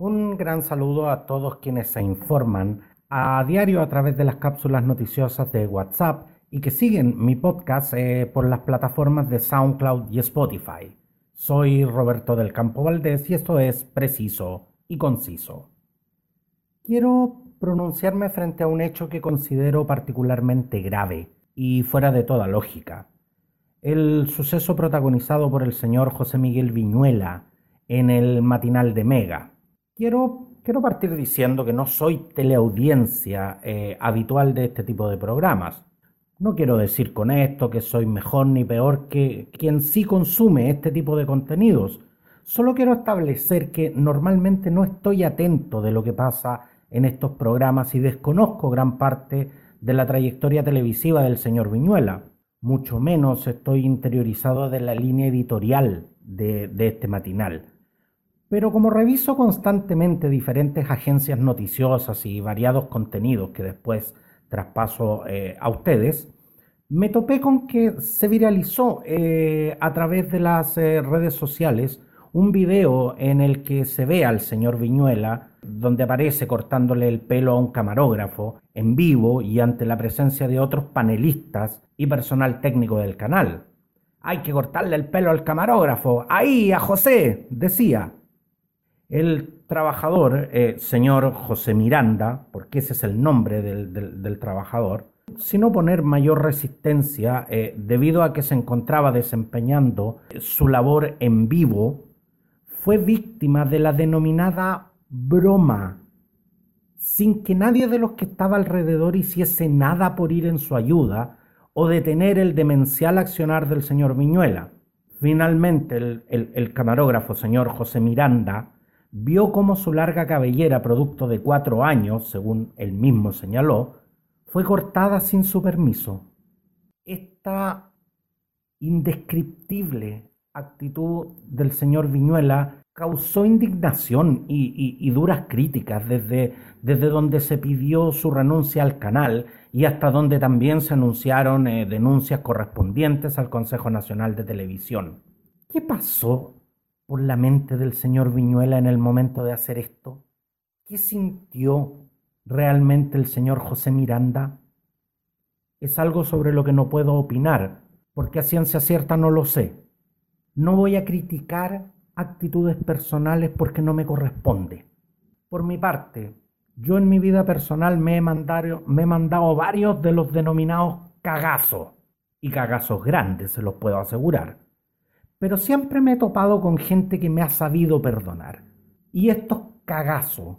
Un gran saludo a todos quienes se informan a diario a través de las cápsulas noticiosas de WhatsApp y que siguen mi podcast eh, por las plataformas de SoundCloud y Spotify. Soy Roberto del Campo Valdés y esto es preciso y conciso. Quiero pronunciarme frente a un hecho que considero particularmente grave y fuera de toda lógica. El suceso protagonizado por el señor José Miguel Viñuela en el matinal de Mega. Quiero, quiero partir diciendo que no soy teleaudiencia eh, habitual de este tipo de programas. No quiero decir con esto que soy mejor ni peor que quien sí consume este tipo de contenidos. Solo quiero establecer que normalmente no estoy atento de lo que pasa en estos programas y desconozco gran parte de la trayectoria televisiva del señor Viñuela. Mucho menos estoy interiorizado de la línea editorial de, de este matinal. Pero como reviso constantemente diferentes agencias noticiosas y variados contenidos que después traspaso eh, a ustedes, me topé con que se viralizó eh, a través de las eh, redes sociales un video en el que se ve al señor Viñuela, donde aparece cortándole el pelo a un camarógrafo en vivo y ante la presencia de otros panelistas y personal técnico del canal. Hay que cortarle el pelo al camarógrafo. Ahí, a José, decía. El trabajador, eh, señor José Miranda, porque ese es el nombre del, trabajador, sin oponer mayor resistencia eh, debido a que se encontraba desempeñando su labor en vivo, fue víctima de la denominada broma, sin que nadie de los que estaba alrededor hiciese nada por ir en su ayuda o detener el demencial accionar del señor Viñuela. Finalmente el camarógrafo señor José Miranda vio cómo su larga cabellera, producto de cuatro años, según él mismo señaló, fue cortada sin su permiso. Esta indescriptible actitud del señor Viñuela causó indignación y, duras críticas desde, desde, donde se pidió su renuncia al canal y hasta donde también se anunciaron eh, denuncias correspondientes al Consejo Nacional de Televisión. ¿Qué pasó por la mente del señor Viñuela en el momento de hacer esto? ¿Qué sintió realmente el señor José Miranda? Es algo sobre lo que no puedo opinar, porque a ciencia cierta no lo sé. No voy a criticar actitudes personales porque no me corresponde. Por mi parte, yo en mi vida personal me he mandado, me he mandado varios de los denominados cagazos, y cagazos grandes, se los puedo asegurar pero siempre me he topado con gente que me ha sabido perdonar. Y estos cagazos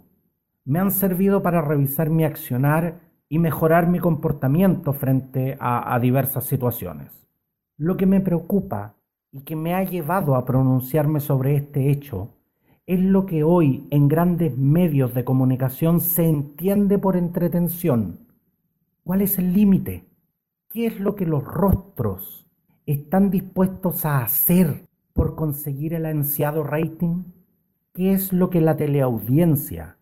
me han servido para revisar mi accionar y mejorar mi comportamiento frente a, diversas situaciones. Lo que me preocupa y que me ha llevado a pronunciarme sobre este hecho es lo que hoy en grandes medios de comunicación se entiende por entretención. ¿Cuál es el límite? ¿Qué es lo que los rostros están dispuestos a hacer por conseguir el ansiado rating? ¿Qué es lo que la teleaudiencia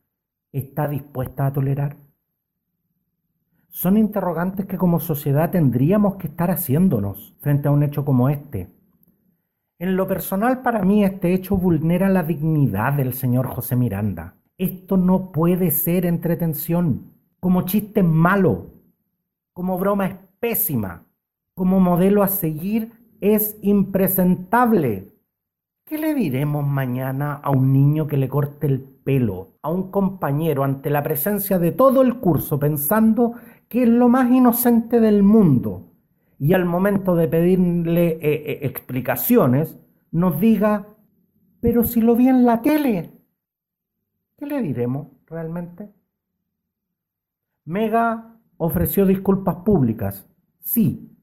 está dispuesta a tolerar? Son interrogantes que como sociedad tendríamos que estar haciéndonos frente a un hecho como este. En lo personal, para mí, este hecho vulnera la dignidad del señor José Miranda. Esto no puede ser entretención, como chiste malo, como broma es pésima como modelo a seguir es impresentable. ¿Qué le diremos mañana a un niño que le corte el pelo a un compañero ante la presencia de todo el curso pensando que es lo más inocente del mundo y al momento de pedirle eh, eh, explicaciones nos diga, pero si lo vi en la tele? ¿Qué le diremos realmente? Mega ofreció disculpas públicas, sí,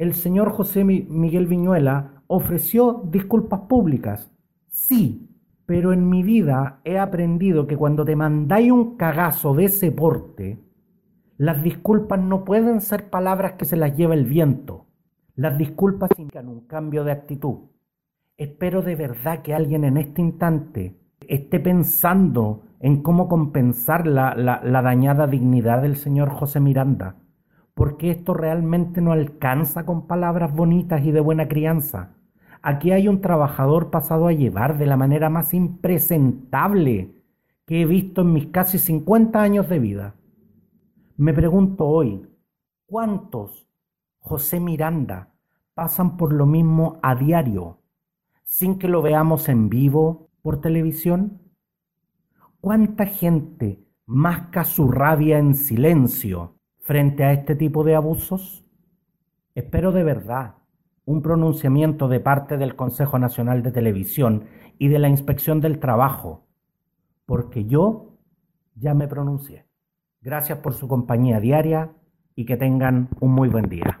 el señor José Miguel Viñuela ofreció disculpas públicas. Sí, pero en mi vida he aprendido que cuando te mandáis un cagazo de ese porte, las disculpas no pueden ser palabras que se las lleva el viento. Las disculpas indican un cambio de actitud. Espero de verdad que alguien en este instante esté pensando en cómo compensar la, la dañada dignidad del señor José Miranda porque esto realmente no alcanza con palabras bonitas y de buena crianza. Aquí hay un trabajador pasado a llevar de la manera más impresentable que he visto en mis casi 50 años de vida. Me pregunto hoy, ¿cuántos José Miranda pasan por lo mismo a diario sin que lo veamos en vivo por televisión? ¿Cuánta gente masca su rabia en silencio frente a este tipo de abusos? Espero de verdad un pronunciamiento de parte del Consejo Nacional de Televisión y de la Inspección del Trabajo, porque yo ya me pronuncié. Gracias por su compañía diaria y que tengan un muy buen día.